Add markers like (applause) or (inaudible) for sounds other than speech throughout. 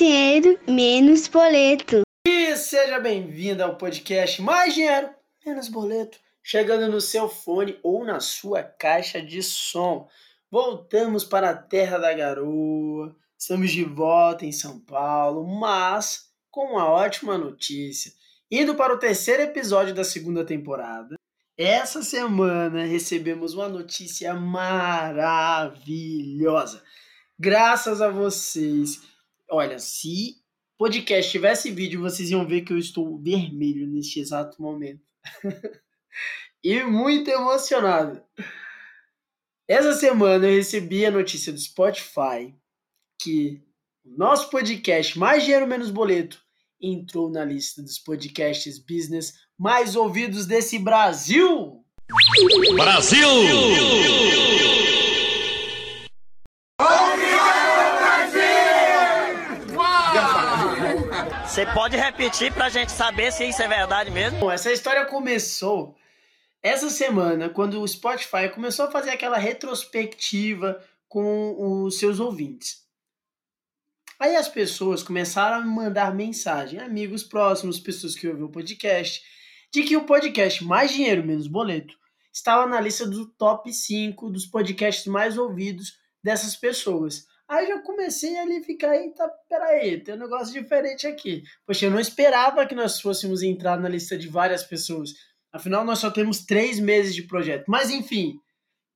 dinheiro, menos boleto. E seja bem-vindo ao podcast Mais Dinheiro, Menos Boleto, chegando no seu fone ou na sua caixa de som. Voltamos para a terra da garoa, estamos de volta em São Paulo, mas com uma ótima notícia. Indo para o terceiro episódio da segunda temporada, essa semana recebemos uma notícia maravilhosa. Graças a vocês. Olha, se podcast tivesse vídeo, vocês iam ver que eu estou vermelho neste exato momento. (laughs) e muito emocionado. Essa semana eu recebi a notícia do Spotify que o nosso podcast Mais Dinheiro Menos Boleto entrou na lista dos podcasts business mais ouvidos desse Brasil. Brasil! Você pode repetir pra gente saber se isso é verdade mesmo? Bom, essa história começou essa semana, quando o Spotify começou a fazer aquela retrospectiva com os seus ouvintes. Aí as pessoas começaram a mandar mensagem, amigos próximos, pessoas que ouviram o podcast, de que o podcast Mais Dinheiro Menos Boleto estava na lista do top 5 dos podcasts mais ouvidos dessas pessoas. Aí já comecei ali ficar, eita, peraí, tem um negócio diferente aqui. Poxa, eu não esperava que nós fôssemos entrar na lista de várias pessoas. Afinal, nós só temos três meses de projeto. Mas enfim,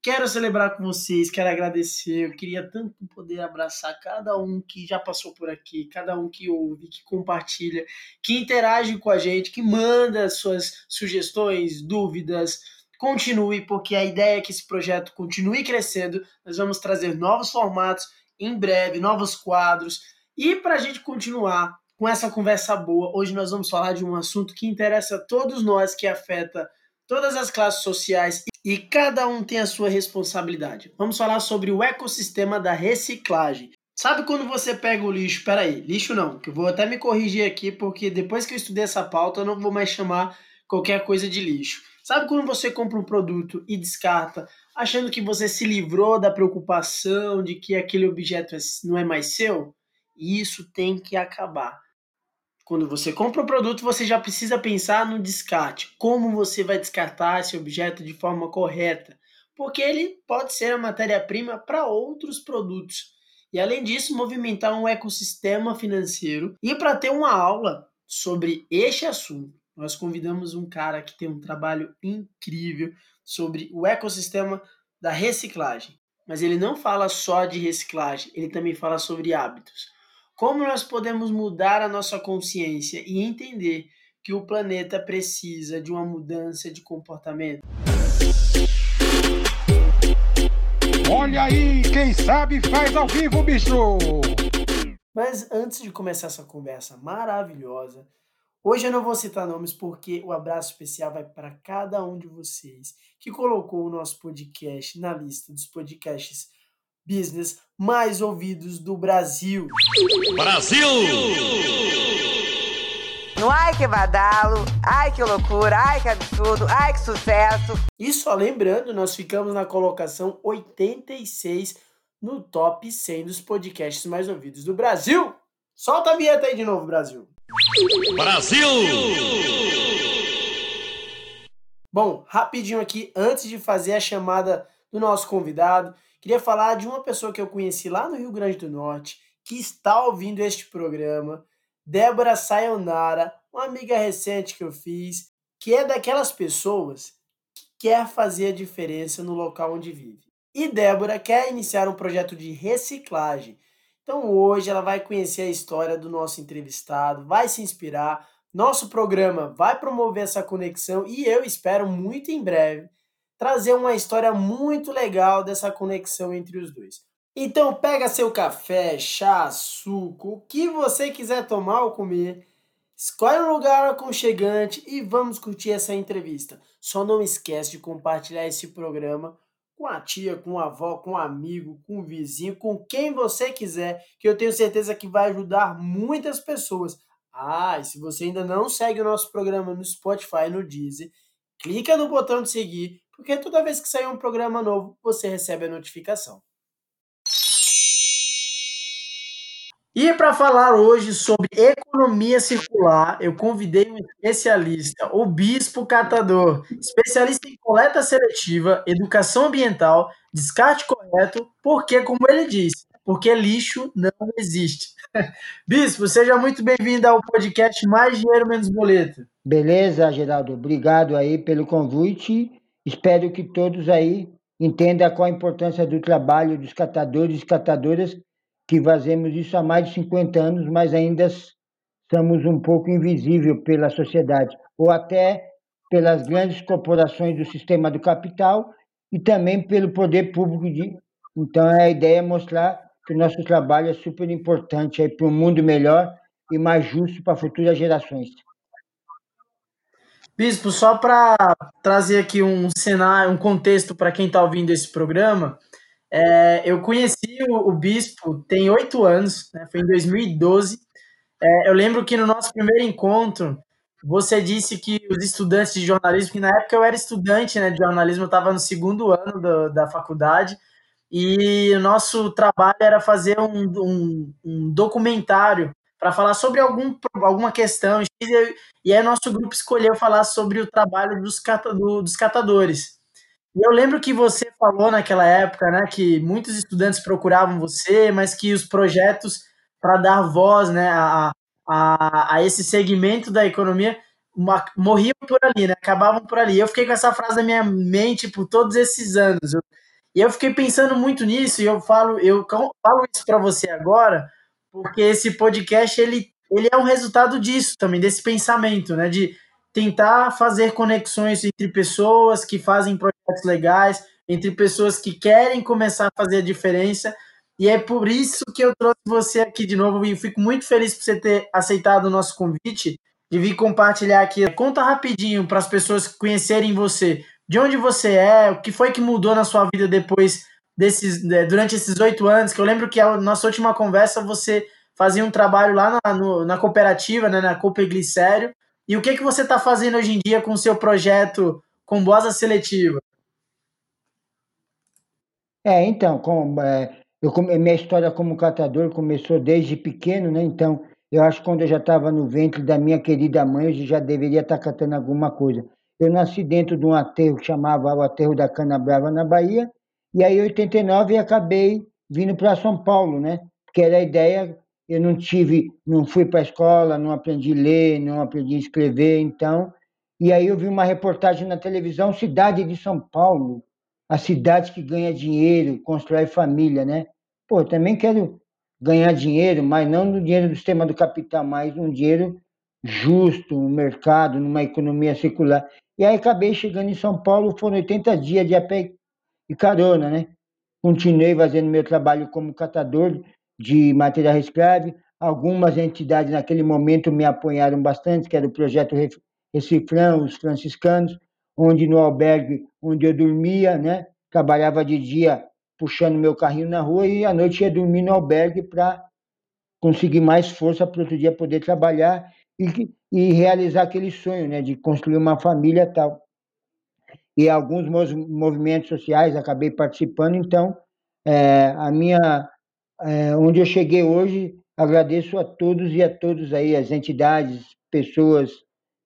Quero celebrar com vocês, quero agradecer. Eu queria tanto poder abraçar cada um que já passou por aqui, cada um que ouve, que compartilha, que interage com a gente, que manda suas sugestões, dúvidas. Continue, porque a ideia é que esse projeto continue crescendo. Nós vamos trazer novos formatos em breve, novos quadros. E para a gente continuar com essa conversa boa, hoje nós vamos falar de um assunto que interessa a todos nós, que afeta todas as classes sociais e cada um tem a sua responsabilidade. Vamos falar sobre o ecossistema da reciclagem. Sabe quando você pega o lixo? Peraí, lixo não, que eu vou até me corrigir aqui, porque depois que eu estudei essa pauta, eu não vou mais chamar qualquer coisa de lixo. Sabe quando você compra um produto e descarta, achando que você se livrou da preocupação de que aquele objeto é, não é mais seu? Isso tem que acabar. Quando você compra o produto, você já precisa pensar no descarte. Como você vai descartar esse objeto de forma correta? Porque ele pode ser a matéria-prima para outros produtos. E além disso, movimentar um ecossistema financeiro. E para ter uma aula sobre este assunto, nós convidamos um cara que tem um trabalho incrível sobre o ecossistema da reciclagem. Mas ele não fala só de reciclagem, ele também fala sobre hábitos. Como nós podemos mudar a nossa consciência e entender que o planeta precisa de uma mudança de comportamento? Olha aí, quem sabe faz ao vivo, bicho! Mas antes de começar essa conversa maravilhosa, hoje eu não vou citar nomes porque o abraço especial vai para cada um de vocês que colocou o nosso podcast na lista dos podcasts business mais ouvidos do Brasil. Brasil! No ai que badalo, ai que loucura, ai que absurdo, ai que sucesso. E só lembrando, nós ficamos na colocação 86 no top 100 dos podcasts mais ouvidos do Brasil. Solta a vinheta aí de novo, Brasil. Brasil! Bom, rapidinho aqui, antes de fazer a chamada do nosso convidado, Queria falar de uma pessoa que eu conheci lá no Rio Grande do Norte, que está ouvindo este programa, Débora Sayonara, uma amiga recente que eu fiz, que é daquelas pessoas que quer fazer a diferença no local onde vive. E Débora quer iniciar um projeto de reciclagem. Então hoje ela vai conhecer a história do nosso entrevistado, vai se inspirar. Nosso programa vai promover essa conexão e eu espero muito em breve trazer uma história muito legal dessa conexão entre os dois. Então pega seu café, chá, suco, o que você quiser tomar ou comer, escolhe um lugar aconchegante e vamos curtir essa entrevista. Só não esquece de compartilhar esse programa com a tia, com a avó, com um amigo, com o um vizinho, com quem você quiser, que eu tenho certeza que vai ajudar muitas pessoas. Ah, e se você ainda não segue o nosso programa no Spotify, no Deezer, clica no botão de seguir porque toda vez que sair um programa novo, você recebe a notificação. E para falar hoje sobre economia circular, eu convidei um especialista, o Bispo Catador, especialista em coleta seletiva, educação ambiental, descarte correto, porque, como ele disse, porque lixo não existe. (laughs) Bispo, seja muito bem-vindo ao podcast Mais Dinheiro Menos Boleto. Beleza, Geraldo. Obrigado aí pelo convite. Espero que todos aí entendam qual a importância do trabalho dos catadores e catadoras que fazemos isso há mais de 50 anos, mas ainda somos um pouco invisível pela sociedade, ou até pelas grandes corporações do sistema do capital e também pelo poder público. De... Então, a ideia é mostrar que o nosso trabalho é super importante para um mundo melhor e mais justo para futuras gerações. Bispo, só para trazer aqui um cenário, um contexto para quem está ouvindo esse programa, é, eu conheci o, o Bispo tem oito anos, né, foi em 2012. É, eu lembro que no nosso primeiro encontro, você disse que os estudantes de jornalismo, que na época eu era estudante né, de jornalismo, eu estava no segundo ano do, da faculdade, e o nosso trabalho era fazer um, um, um documentário para falar sobre algum, alguma questão, e aí nosso grupo escolheu falar sobre o trabalho dos, cata, do, dos catadores. E eu lembro que você falou naquela época, né, que muitos estudantes procuravam você, mas que os projetos para dar voz, né, a, a, a esse segmento da economia morriam por ali, né, acabavam por ali. Eu fiquei com essa frase na minha mente por todos esses anos. Eu, e eu fiquei pensando muito nisso e eu falo, eu falo isso para você agora, porque esse podcast ele, ele é um resultado disso também, desse pensamento, né, de tentar fazer conexões entre pessoas que fazem projetos legais, entre pessoas que querem começar a fazer a diferença. E é por isso que eu trouxe você aqui de novo e fico muito feliz por você ter aceitado o nosso convite de vir compartilhar aqui. Conta rapidinho para as pessoas conhecerem você. De onde você é, o que foi que mudou na sua vida depois desses, né, durante esses oito anos, que eu lembro que a nossa última conversa você fazia um trabalho lá na, no, na cooperativa, né, na Copa Glicério, e o que, que você está fazendo hoje em dia com o seu projeto Combosa Seletiva? É, então, com, é, eu, minha história como catador começou desde pequeno, né? Então, eu acho que quando eu já estava no ventre da minha querida mãe, eu já deveria estar tá catando alguma coisa. Eu nasci dentro de um aterro que chamava o Aterro da Cana Brava, na Bahia, e aí, em 89, acabei vindo para São Paulo, né? Porque era a ideia eu não tive, não fui para a escola, não aprendi a ler, não aprendi a escrever, então. E aí eu vi uma reportagem na televisão, cidade de São Paulo, a cidade que ganha dinheiro, constrói família, né? Pô, também quero ganhar dinheiro, mas não no dinheiro do sistema do capital, mas um dinheiro justo no mercado, numa economia circular. E aí acabei chegando em São Paulo, foram 80 dias de a pé e carona, né? Continuei fazendo meu trabalho como catador, de material reciclável. Algumas entidades naquele momento me apoiaram bastante, que era o projeto Reciclão, os franciscanos, onde no albergue onde eu dormia, né, trabalhava de dia puxando meu carrinho na rua e à noite ia dormir no albergue para conseguir mais força para outro dia poder trabalhar e, e realizar aquele sonho, né, de construir uma família tal. E alguns movimentos sociais acabei participando, então é, a minha é, onde eu cheguei hoje, agradeço a todos e a todos aí, as entidades, pessoas,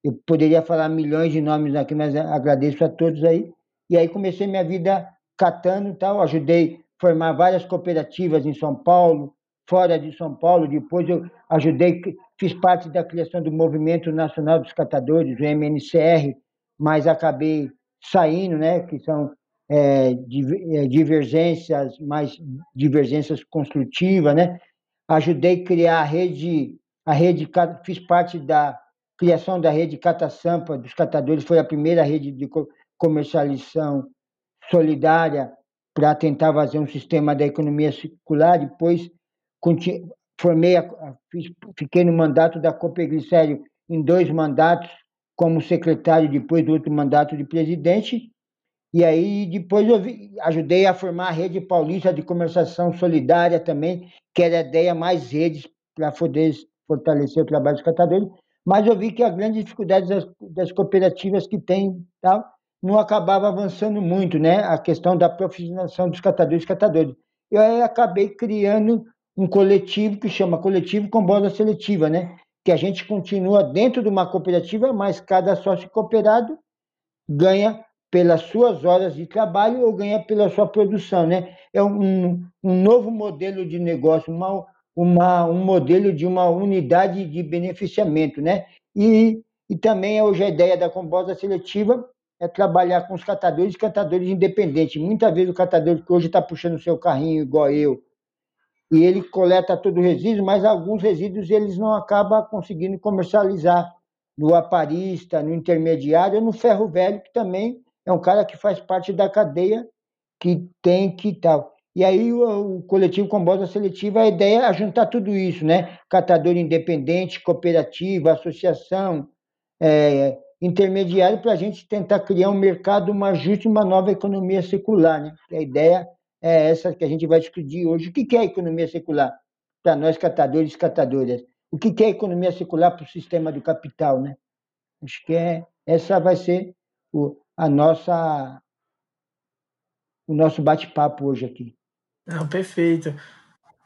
eu poderia falar milhões de nomes aqui, mas agradeço a todos aí. E aí comecei minha vida catando tal, ajudei a formar várias cooperativas em São Paulo, fora de São Paulo, depois eu ajudei, fiz parte da criação do Movimento Nacional dos Catadores, o MNCR, mas acabei saindo, né, que são é, é, divergências, mais divergências construtivas, né? Ajudei a criar a rede, a rede, fiz parte da criação da rede Cata Sampa dos catadores, foi a primeira rede de comercialização solidária para tentar fazer um sistema da economia circular. Depois formei, fiquei no mandato da Copeglicério em dois mandatos como secretário, depois do outro mandato de presidente, e aí depois eu vi, ajudei a formar a rede paulista de comercialização solidária também, que era a ideia mais redes para poder fortalecer o trabalho dos catadores. Mas eu vi que a grande dificuldade das, das cooperativas que tem tal, não acabava avançando muito, né? A questão da profissionalização dos catadores e catadores. Eu aí acabei criando um coletivo que chama Coletivo com Bola Seletiva, né? Que a gente continua dentro de uma cooperativa, mas cada sócio cooperado ganha pelas suas horas de trabalho ou ganha pela sua produção, né? É um, um novo modelo de negócio, uma, uma, um modelo de uma unidade de beneficiamento, né? E, e também hoje a ideia da composta seletiva é trabalhar com os catadores e catadores independentes. Muitas vezes o catador que hoje está puxando o seu carrinho igual eu, e ele coleta todo o resíduo, mas alguns resíduos eles não acabam conseguindo comercializar no aparista, no intermediário, no ferro velho, que também é um cara que faz parte da cadeia que tem que tal. E aí o, o coletivo Combosa Seletiva, a ideia é juntar tudo isso, né? Catador independente, cooperativa, associação, é, intermediário, para a gente tentar criar um mercado mais justo e uma nova economia circular, né? A ideia é essa que a gente vai discutir hoje. O que é economia circular para nós catadores e catadoras? O que é economia circular para o sistema do capital, né? Acho que é, essa vai ser o, a nossa o nosso bate-papo hoje aqui. Não, perfeito.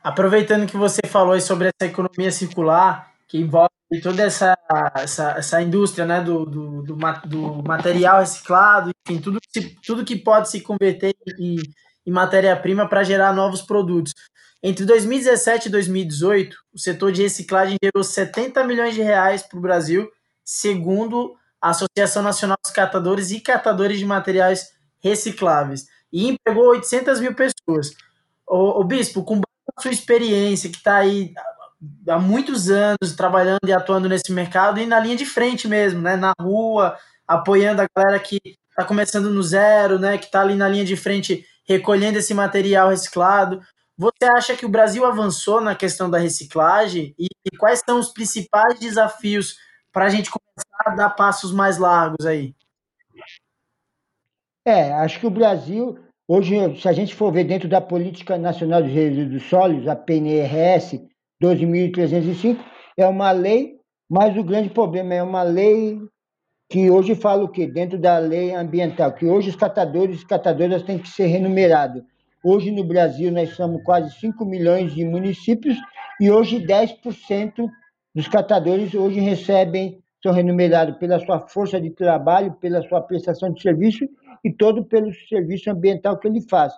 Aproveitando que você falou sobre essa economia circular, que envolve toda essa, essa, essa indústria né, do, do, do, do material reciclado, enfim, tudo, tudo que pode se converter em, em matéria-prima para gerar novos produtos. Entre 2017 e 2018, o setor de reciclagem gerou 70 milhões de reais para o Brasil, segundo Associação Nacional dos Catadores e Catadores de Materiais Recicláveis, e empregou 800 mil pessoas. O, o Bispo, com sua experiência, que está aí há muitos anos trabalhando e atuando nesse mercado, e na linha de frente mesmo, né, na rua, apoiando a galera que está começando no zero, né, que está ali na linha de frente recolhendo esse material reciclado. Você acha que o Brasil avançou na questão da reciclagem e quais são os principais desafios para a gente começar a dar passos mais largos aí? É, acho que o Brasil, hoje, se a gente for ver dentro da Política Nacional de Resíduos Sólidos, a PNRS 12.305, é uma lei, mas o grande problema é uma lei que hoje fala o quê? Dentro da lei ambiental, que hoje os catadores e catadoras têm que ser remunerados. Hoje no Brasil nós somos quase 5 milhões de municípios e hoje 10% dos catadores hoje recebem, são remunerados pela sua força de trabalho, pela sua prestação de serviço e todo pelo serviço ambiental que ele faz.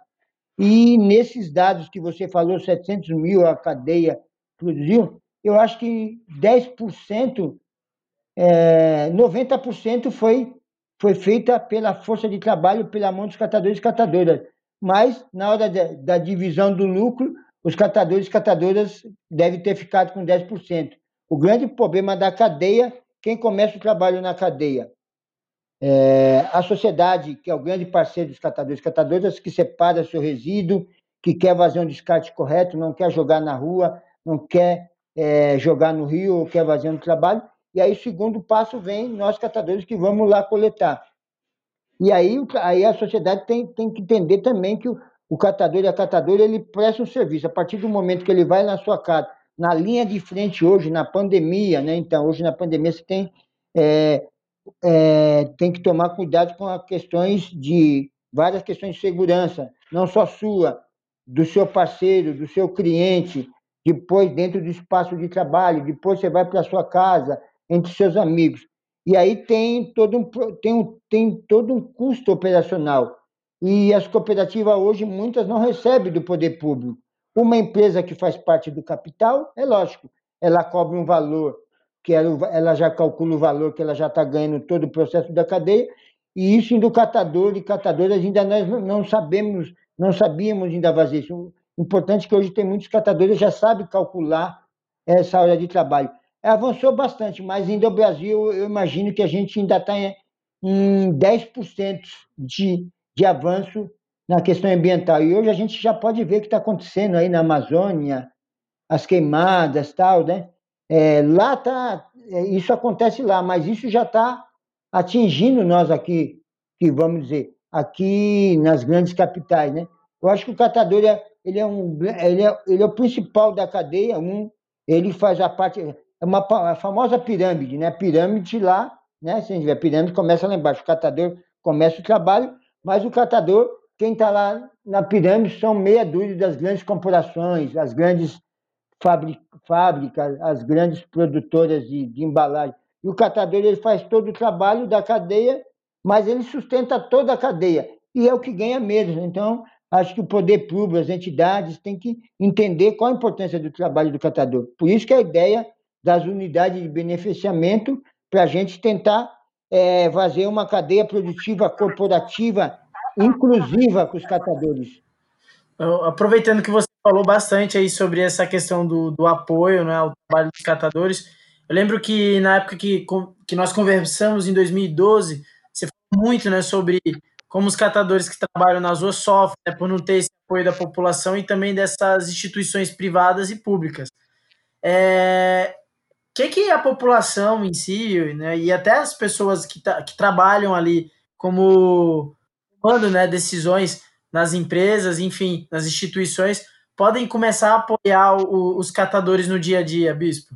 E nesses dados que você falou, 700 mil a cadeia produziu, eu acho que 10%, é, 90% foi, foi feita pela força de trabalho, pela mão dos catadores e catadoras. Mas, na hora da, da divisão do lucro, os catadores e catadoras devem ter ficado com 10%. O grande problema da cadeia, quem começa o trabalho na cadeia? É, a sociedade, que é o grande parceiro dos catadores catadoras, que separa seu resíduo, que quer fazer um descarte correto, não quer jogar na rua, não quer é, jogar no rio, quer fazer um trabalho. E aí, segundo passo vem nós, catadores, que vamos lá coletar. E aí, aí a sociedade tem, tem que entender também que o, o catador e a catadora ele presta um serviço. A partir do momento que ele vai na sua casa, na linha de frente hoje, na pandemia, né? Então, hoje na pandemia você tem, é, é, tem que tomar cuidado com as questões de várias questões de segurança, não só sua, do seu parceiro, do seu cliente, depois dentro do espaço de trabalho, depois você vai para a sua casa, entre seus amigos. E aí tem todo um, tem, um, tem todo um custo operacional. E as cooperativas hoje, muitas não recebem do poder público. Uma empresa que faz parte do capital, é lógico, ela cobra um valor, que ela, já calcula o valor que ela já está ganhando todo o processo da cadeia, e isso do catador e catadoras ainda nós não sabemos, não sabíamos ainda fazer isso. Importante é que hoje tem muitos catadores já sabem calcular essa hora de trabalho. Avançou bastante, mas ainda o Brasil, eu imagino que a gente ainda está em, em 10% de, de avanço na questão ambiental. E hoje a gente já pode ver o que está acontecendo aí na Amazônia, as queimadas tal, né? É, lá tá, é, isso acontece lá, mas isso já está atingindo nós aqui, que vamos dizer, aqui nas grandes capitais, né? Eu acho que o catador é, ele é um, ele é, ele é o principal da cadeia, um, ele faz a parte, é uma a famosa pirâmide, né? Pirâmide lá, né? Se a gente vê, a pirâmide começa lá embaixo, o catador começa o trabalho, mas o catador quem está lá na pirâmide são meia dúzia das grandes corporações, as grandes fábricas, as grandes produtoras de, de embalagem. E o catador ele faz todo o trabalho da cadeia, mas ele sustenta toda a cadeia e é o que ganha mesmo. Então, acho que o poder público, as entidades, têm que entender qual a importância do trabalho do catador. Por isso que a ideia das unidades de beneficiamento, para a gente tentar é, fazer uma cadeia produtiva corporativa inclusiva com os catadores. Aproveitando que você falou bastante aí sobre essa questão do, do apoio né, ao trabalho dos catadores, eu lembro que na época que, que nós conversamos em 2012, você falou muito né, sobre como os catadores que trabalham nas ruas sofrem né, por não ter esse apoio da população e também dessas instituições privadas e públicas. É, que, que a população em si, né, e até as pessoas que, que trabalham ali como tomando né, decisões nas empresas, enfim, nas instituições, podem começar a apoiar o, os catadores no dia a dia, Bispo?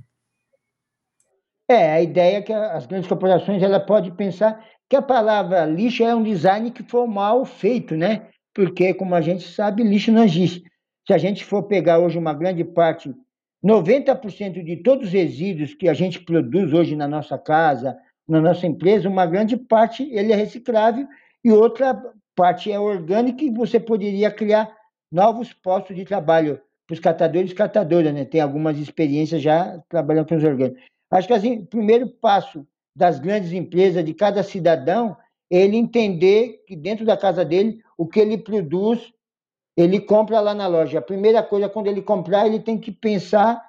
É, a ideia é que as grandes corporações ela pode pensar que a palavra lixo é um design que foi mal feito, né? Porque, como a gente sabe, lixo não existe. Se a gente for pegar hoje uma grande parte 90% de todos os resíduos que a gente produz hoje na nossa casa, na nossa empresa, uma grande parte ele é reciclável e outra parte é orgânica e você poderia criar novos postos de trabalho para os catadores e catadoras, né? Tem algumas experiências já trabalhando com os orgânicos. Acho que assim, o primeiro passo das grandes empresas, de cada cidadão, é ele entender que dentro da casa dele, o que ele produz ele compra lá na loja. A primeira coisa, quando ele comprar, ele tem que pensar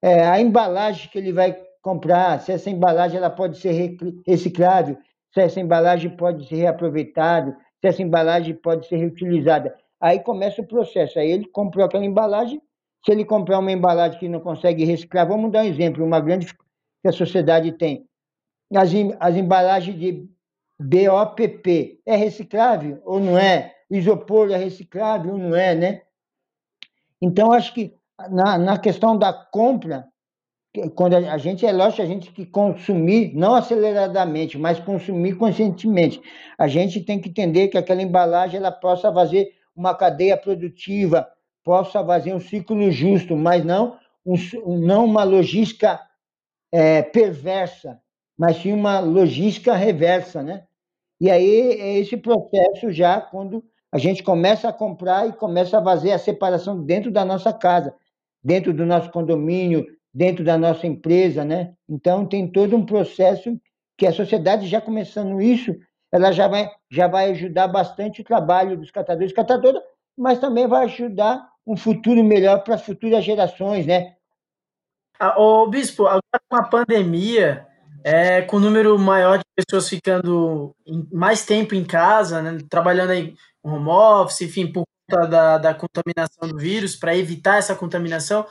é, a embalagem que ele vai comprar, se essa embalagem ela pode ser reciclável, se essa embalagem pode ser reaproveitada, se essa embalagem pode ser reutilizada. Aí começa o processo. Aí ele comprou aquela embalagem. Se ele comprar uma embalagem que não consegue reciclar, vamos dar um exemplo, uma grande que a sociedade tem. As, as embalagens de BOPP, é reciclável ou não é? isopor é reciclável ou não é, né? Então, acho que na, na questão da compra, quando a, gente, é lógico, a gente que consumir, não aceleradamente, mas consumir conscientemente. A gente tem que entender que aquela embalagem ela possa fazer uma cadeia produtiva, possa fazer um ciclo justo, mas não, um, não uma logística é, perversa, mas sim uma logística reversa, né? E aí é esse processo já quando a gente começa a comprar e começa a fazer a separação dentro da nossa casa, dentro do nosso condomínio, dentro da nossa empresa, né? Então tem todo um processo que a sociedade já começando isso, ela já vai já vai ajudar bastante o trabalho dos catadores catadoras, mas também vai ajudar um futuro melhor para as futuras gerações, né? Ah, ô, bispo, agora com a pandemia, é, com o número maior de pessoas ficando mais tempo em casa, né, trabalhando aí home office, enfim, por conta da, da contaminação do vírus, para evitar essa contaminação.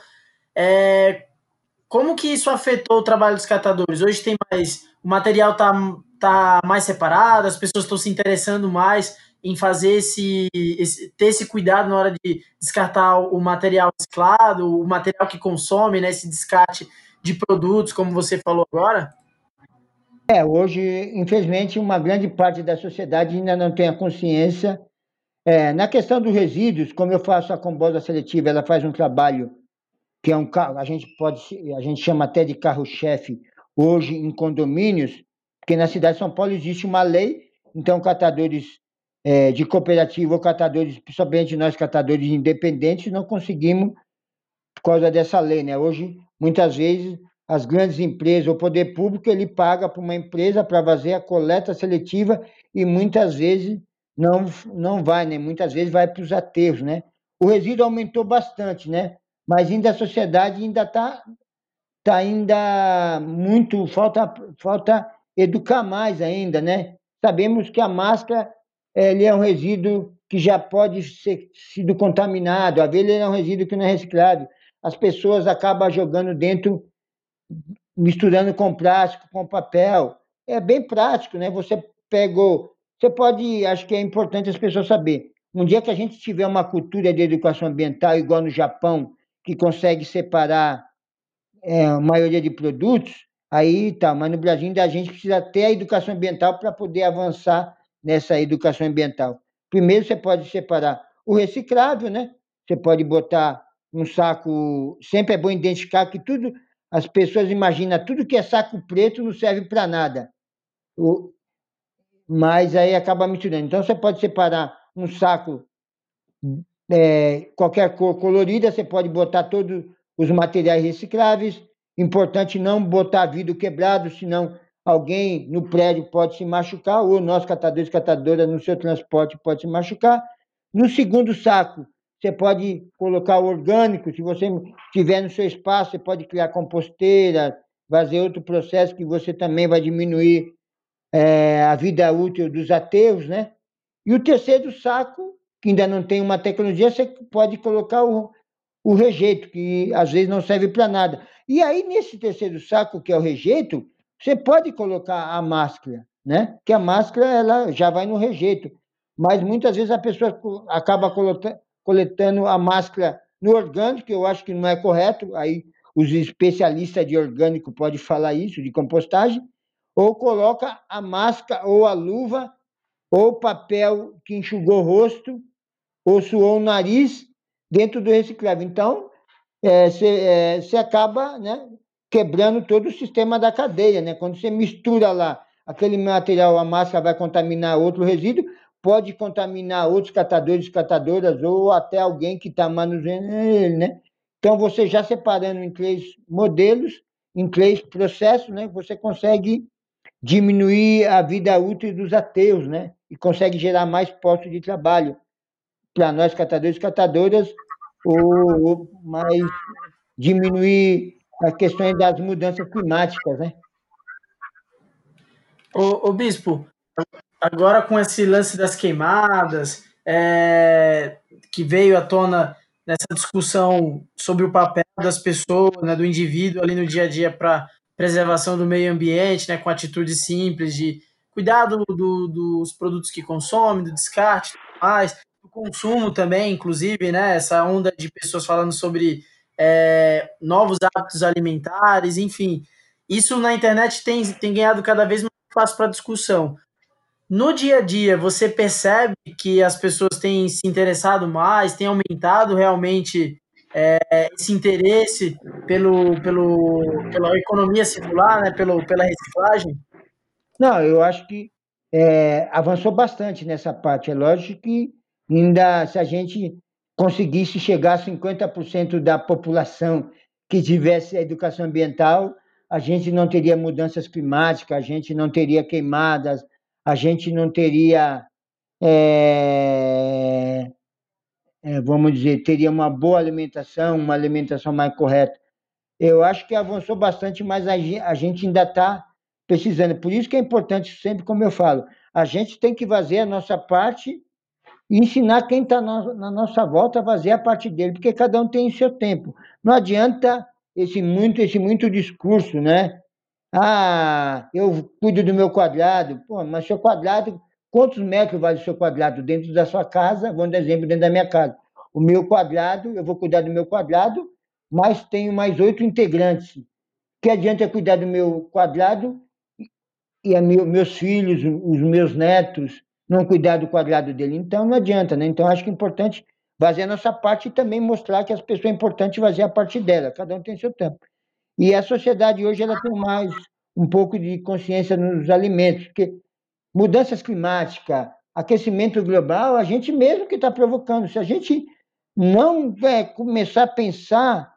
É, como que isso afetou o trabalho dos catadores? Hoje tem mais. O material está tá mais separado, as pessoas estão se interessando mais em fazer esse, esse, ter esse cuidado na hora de descartar o material reciclado, o material que consome, né, esse descarte de produtos, como você falou agora? É, hoje, infelizmente, uma grande parte da sociedade ainda não tem a consciência é, na questão dos resíduos, como eu faço a combosa seletiva, ela faz um trabalho que é um carro, a gente pode, a gente chama até de carro-chefe hoje em condomínios, porque na cidade de São Paulo existe uma lei, então catadores é, de cooperativa ou catadores, principalmente nós catadores independentes, não conseguimos por causa dessa lei, né? Hoje, muitas vezes, as grandes empresas, o poder público, ele paga para uma empresa para fazer a coleta seletiva e muitas vezes não, não vai, né? Muitas vezes vai para os aterros, né? O resíduo aumentou bastante, né? Mas ainda a sociedade ainda está tá ainda muito falta falta educar mais ainda, né? Sabemos que a máscara ele é um resíduo que já pode ser sido contaminado, a abelha é um resíduo que não é reciclado. As pessoas acabam jogando dentro, misturando com plástico, com papel. É bem prático, né? Você pegou você pode, acho que é importante as pessoas saber. Um dia que a gente tiver uma cultura de educação ambiental igual no Japão, que consegue separar é, a maioria de produtos, aí tá. Mas no Brasil ainda a gente precisa ter a educação ambiental para poder avançar nessa educação ambiental. Primeiro você pode separar o reciclável, né? Você pode botar um saco. Sempre é bom identificar que tudo. As pessoas imaginam tudo que é saco preto não serve para nada. O, mas aí acaba misturando. Então você pode separar um saco é, qualquer cor colorida, você pode botar todos os materiais recicláveis. Importante não botar vidro quebrado, senão alguém no prédio pode se machucar, ou nós, catadores e catadoras, no seu transporte pode se machucar. No segundo saco, você pode colocar orgânico, se você tiver no seu espaço, você pode criar composteira, fazer outro processo que você também vai diminuir é, a vida útil dos ateus, né? E o terceiro saco, que ainda não tem uma tecnologia, você pode colocar o, o rejeito, que às vezes não serve para nada. E aí, nesse terceiro saco, que é o rejeito, você pode colocar a máscara, né? Que a máscara ela já vai no rejeito. Mas muitas vezes a pessoa acaba coletando a máscara no orgânico, que eu acho que não é correto. Aí os especialistas de orgânico podem falar isso, de compostagem ou coloca a máscara ou a luva ou papel que enxugou o rosto ou suou o nariz dentro do reciclável. Então, você é, é, acaba né, quebrando todo o sistema da cadeia. Né? Quando você mistura lá aquele material, a máscara vai contaminar outro resíduo, pode contaminar outros catadores catadoras ou até alguém que está manuseando ele. Né? Então, você já separando em três modelos, em três processos, né, você consegue diminuir a vida útil dos ateus, né? E consegue gerar mais postos de trabalho para nós catadores e catadoras, ou, mais diminuir as questões das mudanças climáticas, né? Ô, Bispo, agora com esse lance das queimadas, é, que veio à tona nessa discussão sobre o papel das pessoas, né, do indivíduo ali no dia a dia para preservação do meio ambiente, né, com atitudes simples de cuidado do, dos produtos que consome, do descarte, mais, do consumo também, inclusive, né, essa onda de pessoas falando sobre é, novos hábitos alimentares, enfim, isso na internet tem, tem ganhado cada vez mais espaço para discussão. No dia a dia, você percebe que as pessoas têm se interessado mais, têm aumentado realmente é, esse interesse pelo, pelo, pela economia circular, né, pelo, pela reciclagem? Não, eu acho que é, avançou bastante nessa parte. É lógico que ainda se a gente conseguisse chegar a 50% da população que tivesse a educação ambiental, a gente não teria mudanças climáticas, a gente não teria queimadas, a gente não teria é, é, vamos dizer, teria uma boa alimentação, uma alimentação mais correta. Eu acho que avançou bastante, mas a gente ainda está precisando. Por isso que é importante, sempre como eu falo, a gente tem que fazer a nossa parte e ensinar quem está na nossa volta a fazer a parte dele, porque cada um tem o seu tempo. Não adianta esse muito, esse muito discurso, né? Ah, eu cuido do meu quadrado. Pô, mas seu quadrado Quantos metros vale o seu quadrado dentro da sua casa? Vou dar exemplo dentro da minha casa. O meu quadrado, eu vou cuidar do meu quadrado, mas tenho mais oito integrantes. Que adianta cuidar do meu quadrado e a meu, meus filhos, os meus netos, não cuidar do quadrado dele? Então não adianta, né? Então acho que é importante fazer a nossa parte e também mostrar que as pessoas é importante fazer a parte dela. Cada um tem seu tempo. E a sociedade hoje ela tem mais um pouco de consciência nos alimentos, porque mudanças climáticas, aquecimento global, a gente mesmo que está provocando. Se a gente não é, começar a pensar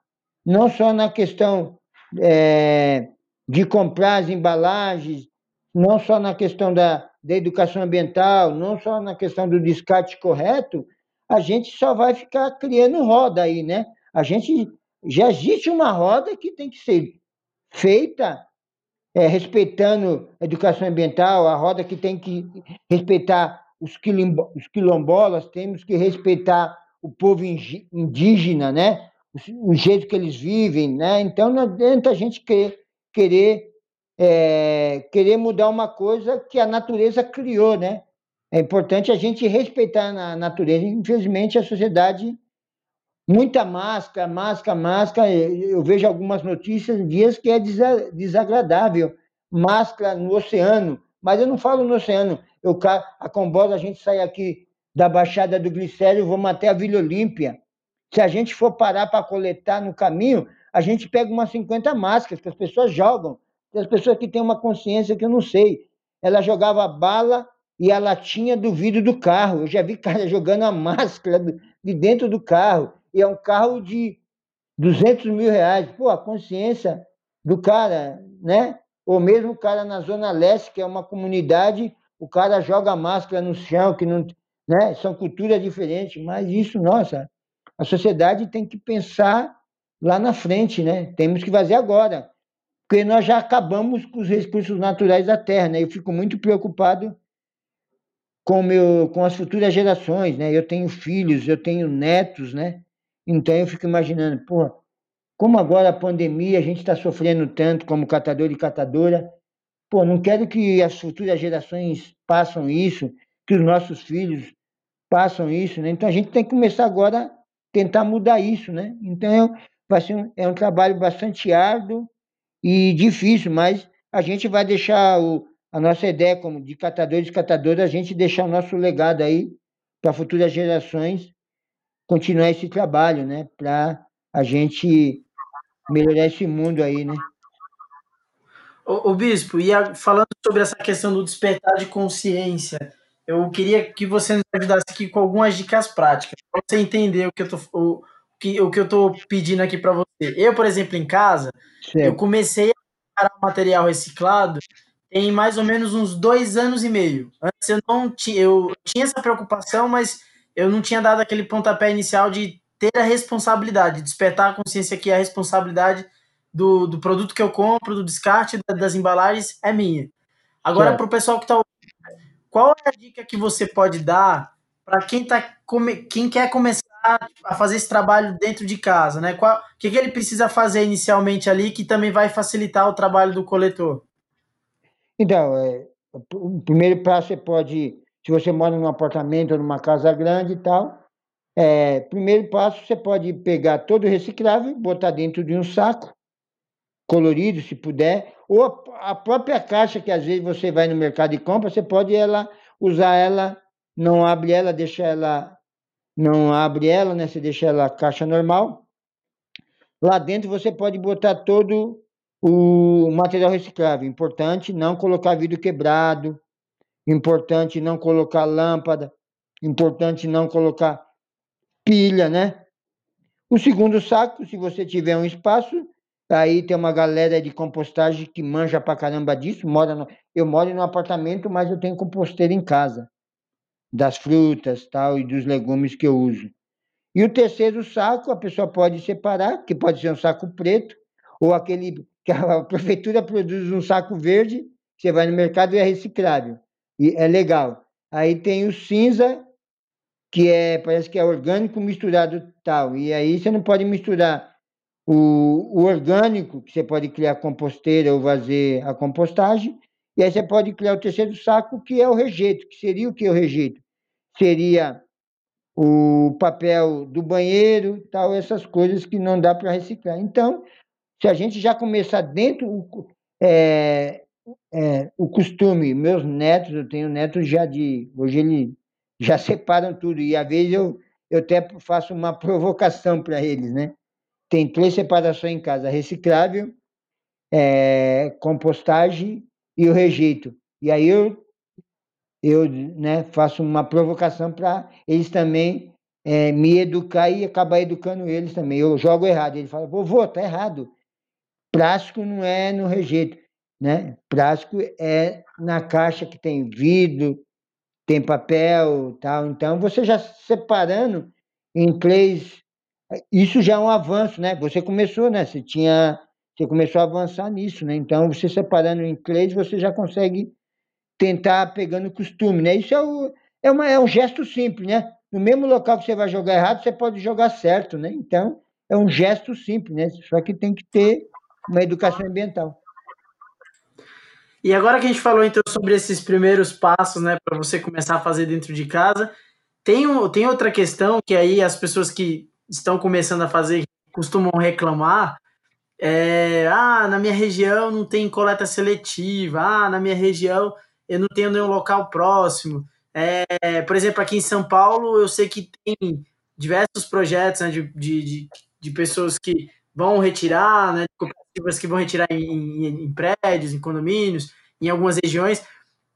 não só na questão é, de comprar as embalagens, não só na questão da, da educação ambiental, não só na questão do descarte correto, a gente só vai ficar criando roda aí, né? A gente já existe uma roda que tem que ser feita é, respeitando a educação ambiental, a roda que tem que respeitar os, quilombo, os quilombolas, temos que respeitar o povo indígena, né? O, jeito que eles vivem, né? Então não adianta a gente querer, querer, é, querer mudar uma coisa que a natureza criou, né? É importante a gente respeitar a natureza. Infelizmente, a sociedade muita máscara, máscara, máscara. Eu vejo algumas notícias dias que é desagradável. Máscara no oceano, mas eu não falo no oceano. Eu, a Combosa, a gente sai aqui da Baixada do Glicério, vamos até a Vila Olímpia. Se a gente for parar para coletar no caminho, a gente pega umas 50 máscaras que as pessoas jogam. As pessoas que têm uma consciência que eu não sei. Ela jogava bala e a latinha do vidro do carro. Eu já vi (laughs) cara jogando a máscara de dentro do carro. E é um carro de 200 mil reais. Pô, a consciência do cara, né? Ou mesmo o cara na Zona Leste, que é uma comunidade, o cara joga máscara no chão, que não. Né? São culturas diferentes, mas isso, nossa, a sociedade tem que pensar lá na frente, né? Temos que fazer agora, porque nós já acabamos com os recursos naturais da Terra, né? Eu fico muito preocupado com meu, com as futuras gerações, né? Eu tenho filhos, eu tenho netos, né? Então eu fico imaginando, pô, como agora a pandemia, a gente está sofrendo tanto como catador e catadora. Pô, não quero que as futuras gerações passem isso, que os nossos filhos passam isso, né? Então a gente tem que começar agora a tentar mudar isso, né? Então vai ser um, é um trabalho bastante árduo e difícil, mas a gente vai deixar o, a nossa ideia como de catadores e catadoras, a gente deixar o nosso legado aí para futuras gerações continuar esse trabalho, né? Para a gente melhorar esse mundo aí, né? O, Bispo, e a, falando sobre essa questão do despertar de consciência, eu queria que você nos ajudasse aqui com algumas dicas práticas, para você entender o que eu tô, o, que, o que eu tô pedindo aqui para você. Eu, por exemplo, em casa, certo. eu comecei a preparar material reciclado tem mais ou menos uns dois anos e meio. Antes eu não tinha, eu tinha essa preocupação, mas eu não tinha dado aquele pontapé inicial de ter a responsabilidade, despertar a consciência que a responsabilidade do, do produto que eu compro, do descarte das embalagens é minha. Agora, para o pessoal que está ouvindo, qual é a dica que você pode dar para quem, tá, quem quer começar a fazer esse trabalho dentro de casa? Né? Qual, o que, que ele precisa fazer inicialmente ali que também vai facilitar o trabalho do coletor? Então, é, o primeiro passo você pode, se você mora num apartamento ou numa casa grande e tal, é, primeiro passo, você pode pegar todo o reciclável, botar dentro de um saco, colorido, se puder, ou a, a própria caixa que às vezes você vai no mercado e compra, você pode ela usar ela, não abre ela, deixa ela, não abre ela, né? Você deixa ela caixa normal. Lá dentro você pode botar todo o material reciclável. Importante não colocar vidro quebrado, importante não colocar lâmpada, importante não colocar pilha, né? O segundo saco, se você tiver um espaço, aí tem uma galera de compostagem que manja pra caramba disso. Mora no, eu moro no apartamento, mas eu tenho composteira em casa, das frutas tal e dos legumes que eu uso. E o terceiro saco, a pessoa pode separar, que pode ser um saco preto, ou aquele que a prefeitura produz um saco verde, você vai no mercado e é reciclável. E é legal. Aí tem o cinza, que é, parece que é orgânico misturado tal. E aí você não pode misturar o, o orgânico, que você pode criar composteira ou fazer a compostagem, e aí você pode criar o terceiro saco, que é o rejeito, que seria o que o rejeito? Seria o papel do banheiro, tal, essas coisas que não dá para reciclar. Então, se a gente já começar dentro é, é, o costume, meus netos, eu tenho netos já de hoje ele já separam tudo. E às vezes eu, eu até faço uma provocação para eles, né? Tem três separações em casa: reciclável, é, compostagem e o rejeito. E aí eu, eu né, faço uma provocação para eles também é, me educar e acabar educando eles também. Eu jogo errado. Ele fala, vovô, tá errado. Plástico não é no rejeito, né? Plástico é na caixa que tem vidro, tem papel, tal. Então, você já separando em três, isso já é um avanço, né? Você começou, né? Você tinha, você começou a avançar nisso, né? Então, você separando em três, você já consegue tentar pegando costume, né? Isso é, o, é, uma, é um gesto simples, né? No mesmo local que você vai jogar errado, você pode jogar certo, né? Então, é um gesto simples, né? Só que tem que ter uma educação ambiental. E agora que a gente falou então sobre esses primeiros passos, né, para você começar a fazer dentro de casa, tem, um, tem outra questão que aí as pessoas que estão começando a fazer costumam reclamar, é, ah, na minha região não tem coleta seletiva, ah, na minha região eu não tenho nenhum local próximo. É, por exemplo, aqui em São Paulo, eu sei que tem diversos projetos né, de, de, de, pessoas que vão retirar, né, cooperativas que vão retirar em, em, em, prédios, em condomínios, em algumas regiões.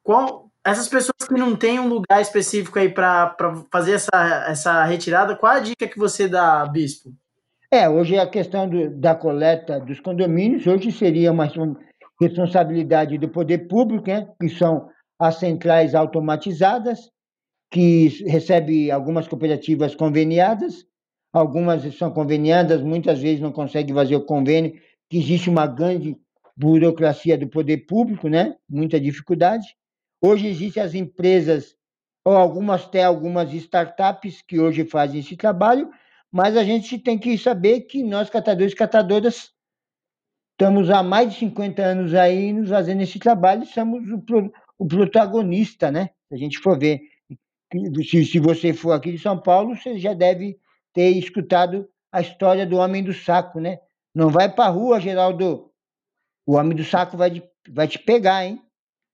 Qual, essas pessoas que não têm um lugar específico aí para fazer essa, essa retirada, qual a dica que você dá, Bispo? É, hoje a questão do, da coleta dos condomínios, hoje seria uma responsabilidade do poder público, né, que são as centrais automatizadas, que recebe algumas cooperativas conveniadas, algumas são conveniadas, muitas vezes não conseguem fazer o convênio, que existe uma grande burocracia do poder público, né? muita dificuldade. Hoje existem as empresas, ou algumas até algumas startups que hoje fazem esse trabalho, mas a gente tem que saber que nós, catadores e catadoras, estamos há mais de 50 anos aí nos fazendo esse trabalho e somos o, o protagonista, né? Se a gente for ver se, se você for aqui de São Paulo, você já deve ter escutado a história do homem do saco, né? Não vai para a rua, Geraldo. O homem do saco vai, de, vai te pegar, hein?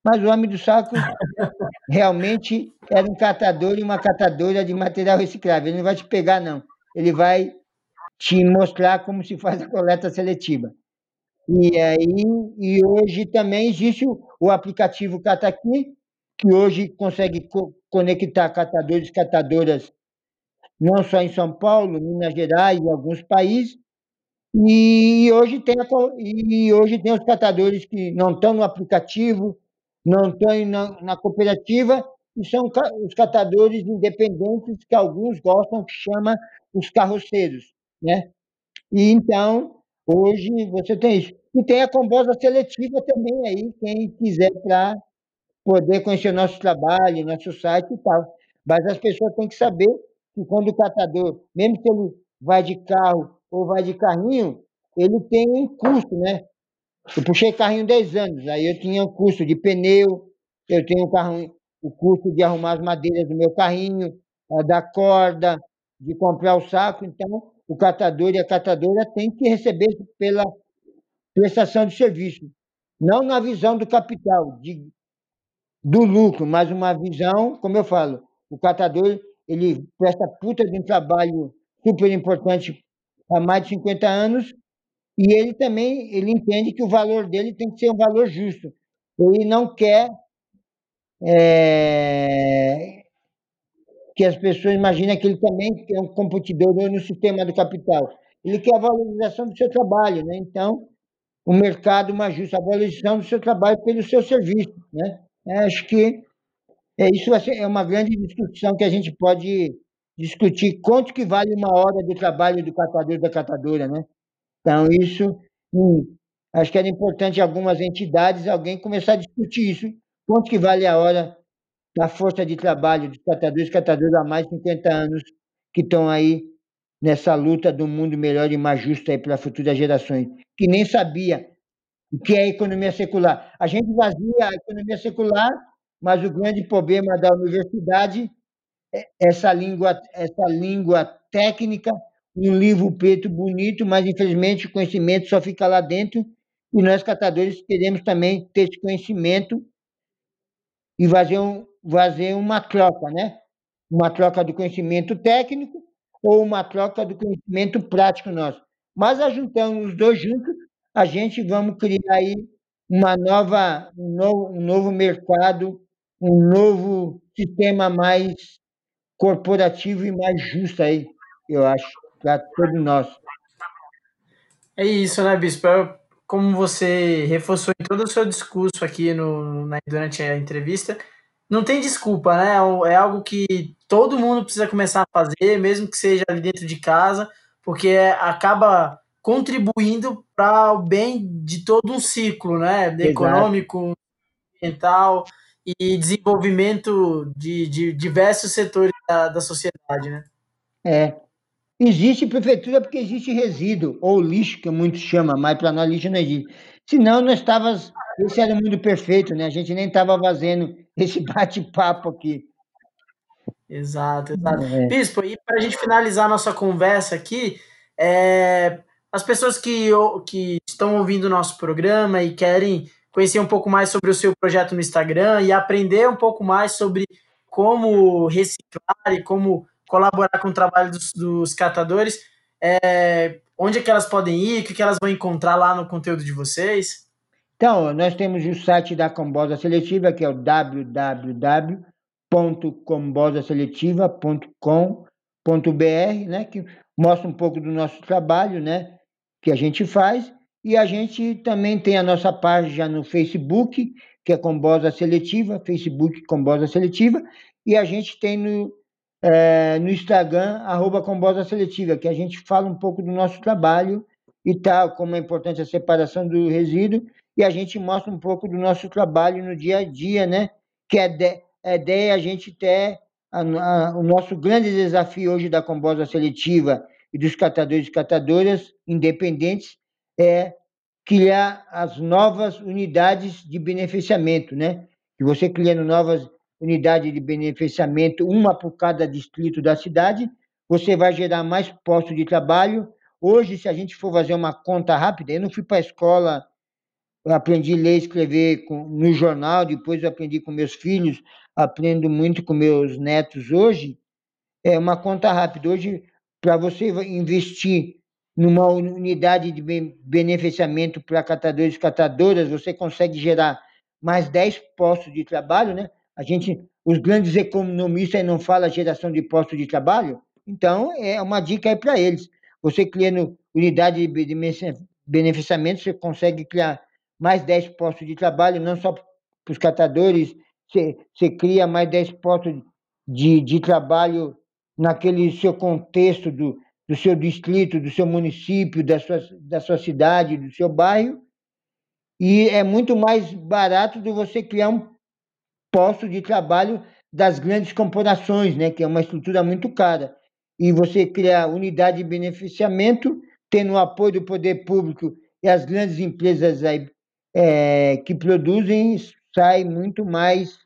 Mas o homem do saco (laughs) realmente era um catador e uma catadora de material reciclável. Ele não vai te pegar, não. Ele vai te mostrar como se faz a coleta seletiva. E aí, e hoje também existe o, o aplicativo Cataqui, que hoje consegue co conectar catadores e catadoras não só em São Paulo, Minas Gerais e alguns países. E hoje tem, a, e hoje tem os catadores que não estão no aplicativo, não estão na, na cooperativa, e são os catadores independentes que alguns gostam, que chama os carroceiros, né? E então, hoje você tem isso. E tem a combosa seletiva também aí, quem quiser para poder conhecer nosso trabalho, nosso site e tal. Mas as pessoas têm que saber que quando o catador, mesmo que ele vai de carro ou vai de carrinho, ele tem um custo, né? Eu puxei carrinho 10 anos, aí eu tinha um custo de pneu, eu tenho um carro, o custo de arrumar as madeiras do meu carrinho, da corda, de comprar o saco. Então, o catador e a catadora têm que receber pela prestação de serviço, não na visão do capital, de do lucro, mas uma visão, como eu falo, o catador ele presta puta de um trabalho super importante há mais de 50 anos e ele também ele entende que o valor dele tem que ser um valor justo. Ele não quer é, que as pessoas imaginem que ele também é um competidor no sistema do capital. Ele quer a valorização do seu trabalho, né? Então, o mercado mais justo, a valorização do seu trabalho pelo seu serviço, né? Acho que é, isso é uma grande discussão que a gente pode discutir quanto que vale uma hora do trabalho do catador da catadora, né? Então, isso, hum, acho que era importante algumas entidades, alguém começar a discutir isso, quanto que vale a hora da força de trabalho dos catadores catadoras há mais de 50 anos que estão aí nessa luta do mundo melhor e mais justo aí para futuras gerações, que nem sabia o que é economia secular. A gente vazia a economia secular, mas o grande problema da universidade é essa língua, essa língua técnica, um livro preto bonito, mas infelizmente o conhecimento só fica lá dentro e nós catadores queremos também ter esse conhecimento e fazer, um, fazer uma troca, né? Uma troca do conhecimento técnico ou uma troca do conhecimento prático nosso. Mas juntando os dois juntos, a gente vamos criar aí uma nova, um, novo, um novo mercado, um novo sistema mais corporativo e mais justo aí, eu acho, para todos nós. É isso, né, Bispo? Como você reforçou em todo o seu discurso aqui no, na, durante a entrevista, não tem desculpa, né? É algo que todo mundo precisa começar a fazer, mesmo que seja ali dentro de casa, porque acaba contribuindo para o bem de todo um ciclo, né? De econômico, ambiental e desenvolvimento de, de diversos setores da, da sociedade, né? É. Existe prefeitura porque existe resíduo, ou lixo, que muitos chamam, mas para nós lixo não existe. Senão nós estávamos. Esse era o mundo perfeito, né? A gente nem estava fazendo esse bate-papo aqui. Exato, exato. É. Bispo, e para a gente finalizar nossa conversa aqui, é, as pessoas que, que estão ouvindo o nosso programa e querem conhecer um pouco mais sobre o seu projeto no Instagram e aprender um pouco mais sobre como reciclar e como colaborar com o trabalho dos, dos catadores, é, onde é que elas podem ir, o que, que elas vão encontrar lá no conteúdo de vocês? Então, nós temos o site da Combosa Seletiva, que é o www.combosaseletiva.com.br, né, que mostra um pouco do nosso trabalho, né, que a gente faz, e a gente também tem a nossa página no Facebook, que é Combosa Seletiva, Facebook Combosa Seletiva, e a gente tem no, é, no Instagram, arroba Combosa Seletiva, que a gente fala um pouco do nosso trabalho e tal, como é importante a separação do resíduo, e a gente mostra um pouco do nosso trabalho no dia a dia, né? Que é a ideia é a gente ter a, a, o nosso grande desafio hoje da Combosa Seletiva e dos catadores e catadoras independentes é criar as novas unidades de beneficiamento, né? Que você criando novas unidade de beneficiamento, uma por cada distrito da cidade, você vai gerar mais postos de trabalho. Hoje, se a gente for fazer uma conta rápida, eu não fui para a escola, aprendi a ler e escrever com, no jornal, depois aprendi com meus filhos, aprendo muito com meus netos hoje. É uma conta rápida. Hoje, para você investir numa unidade de beneficiamento para catadores e catadoras, você consegue gerar mais 10 postos de trabalho, né? A gente, os grandes economistas não falam geração de postos de trabalho, então é uma dica aí para eles. Você criando unidade de beneficiamento, você consegue criar mais 10 postos de trabalho, não só para os catadores, você, cria mais 10 postos de, de trabalho naquele seu contexto do, do seu distrito, do seu município, da sua, da sua cidade, do seu bairro, e é muito mais barato do você criar um posto de trabalho das grandes corporações, né, que é uma estrutura muito cara. E você criar unidade de beneficiamento, tendo o apoio do poder público e as grandes empresas aí, é, que produzem, sai muito mais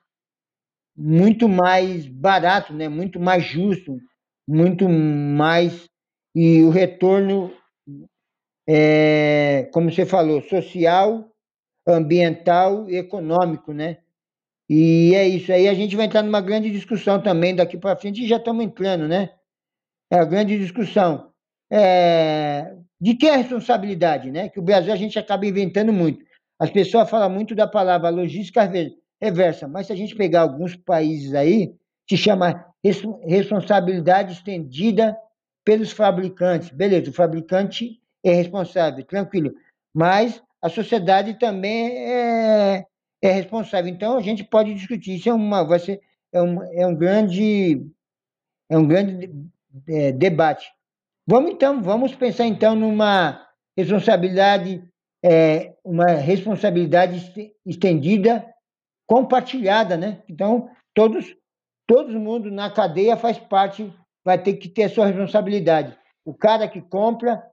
muito mais barato, né? muito mais justo, muito mais. E o retorno, é, como você falou, social, ambiental e econômico, né? E é isso aí. A gente vai entrar numa grande discussão também daqui para frente, e já estamos entrando, né? É a grande discussão. É... De que é a responsabilidade, né? Que o Brasil a gente acaba inventando muito. As pessoas falam muito da palavra logística reversa, mas se a gente pegar alguns países aí, se chama responsabilidade estendida pelos fabricantes. Beleza, o fabricante é responsável, tranquilo. Mas a sociedade também é, é responsável. Então a gente pode discutir. Isso é uma, vai ser, é um, é um grande, é um grande é, debate. Vamos então, vamos pensar então numa responsabilidade, é, uma responsabilidade estendida, compartilhada, né? Então todos, todo mundo na cadeia faz parte, vai ter que ter a sua responsabilidade. O cara que compra,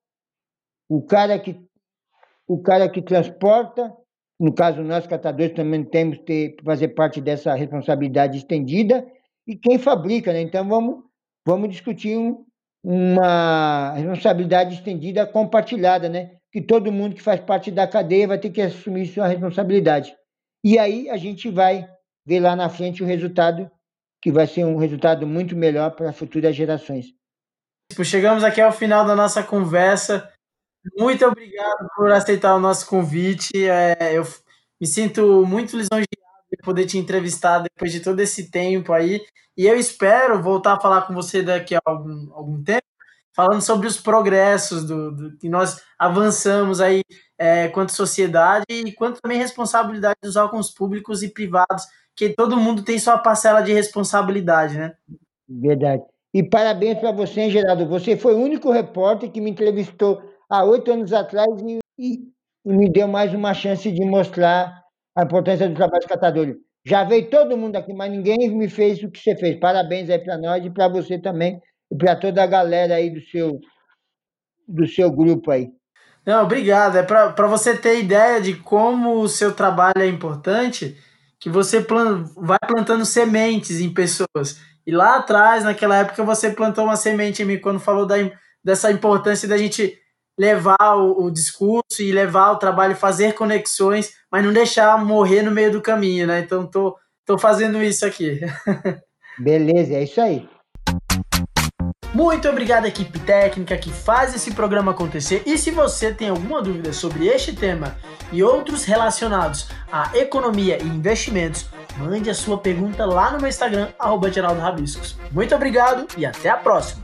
o cara que, o cara que transporta, no caso, nós catadores também temos que fazer parte dessa responsabilidade estendida e quem fabrica, né? Então vamos, vamos discutir um, uma responsabilidade estendida compartilhada, né? Que todo mundo que faz parte da cadeia vai ter que assumir sua responsabilidade. E aí a gente vai ver lá na frente o resultado, que vai ser um resultado muito melhor para futuras gerações. Chegamos aqui ao final da nossa conversa. Muito obrigado por aceitar o nosso convite. É, eu me sinto muito lisonjeado de poder te entrevistar depois de todo esse tempo aí. E eu espero voltar a falar com você daqui a algum, algum tempo, falando sobre os progressos do, do que nós avançamos aí é, quanto sociedade e quanto também responsabilidade dos órgãos públicos e privados, que todo mundo tem sua parcela de responsabilidade, né? Verdade. E parabéns para você, Geraldo. Você foi o único repórter que me entrevistou há oito anos atrás e, e, e, me deu mais uma chance de mostrar a importância do trabalho de catadores. Já veio todo mundo aqui, mas ninguém me fez o que você fez. Parabéns aí para nós e para você também e para toda a galera aí do seu do seu grupo aí. Não, obrigado. É para você ter ideia de como o seu trabalho é importante, que você plan vai plantando sementes em pessoas. E lá atrás, naquela época, você plantou uma semente em mim quando falou da, dessa importância da gente levar o, o, discurso e levar o trabalho, fazer conexões, mas não deixar morrer no meio do caminho, né? Então tô, tô fazendo isso aqui. (laughs) Beleza, é isso aí. Muito obrigado, equipe técnica que faz esse programa acontecer. E se você tem alguma dúvida sobre este tema e outros relacionados à economia e investimentos, mande a sua pergunta lá no meu Instagram, arroba. Muito obrigado e até a próxima!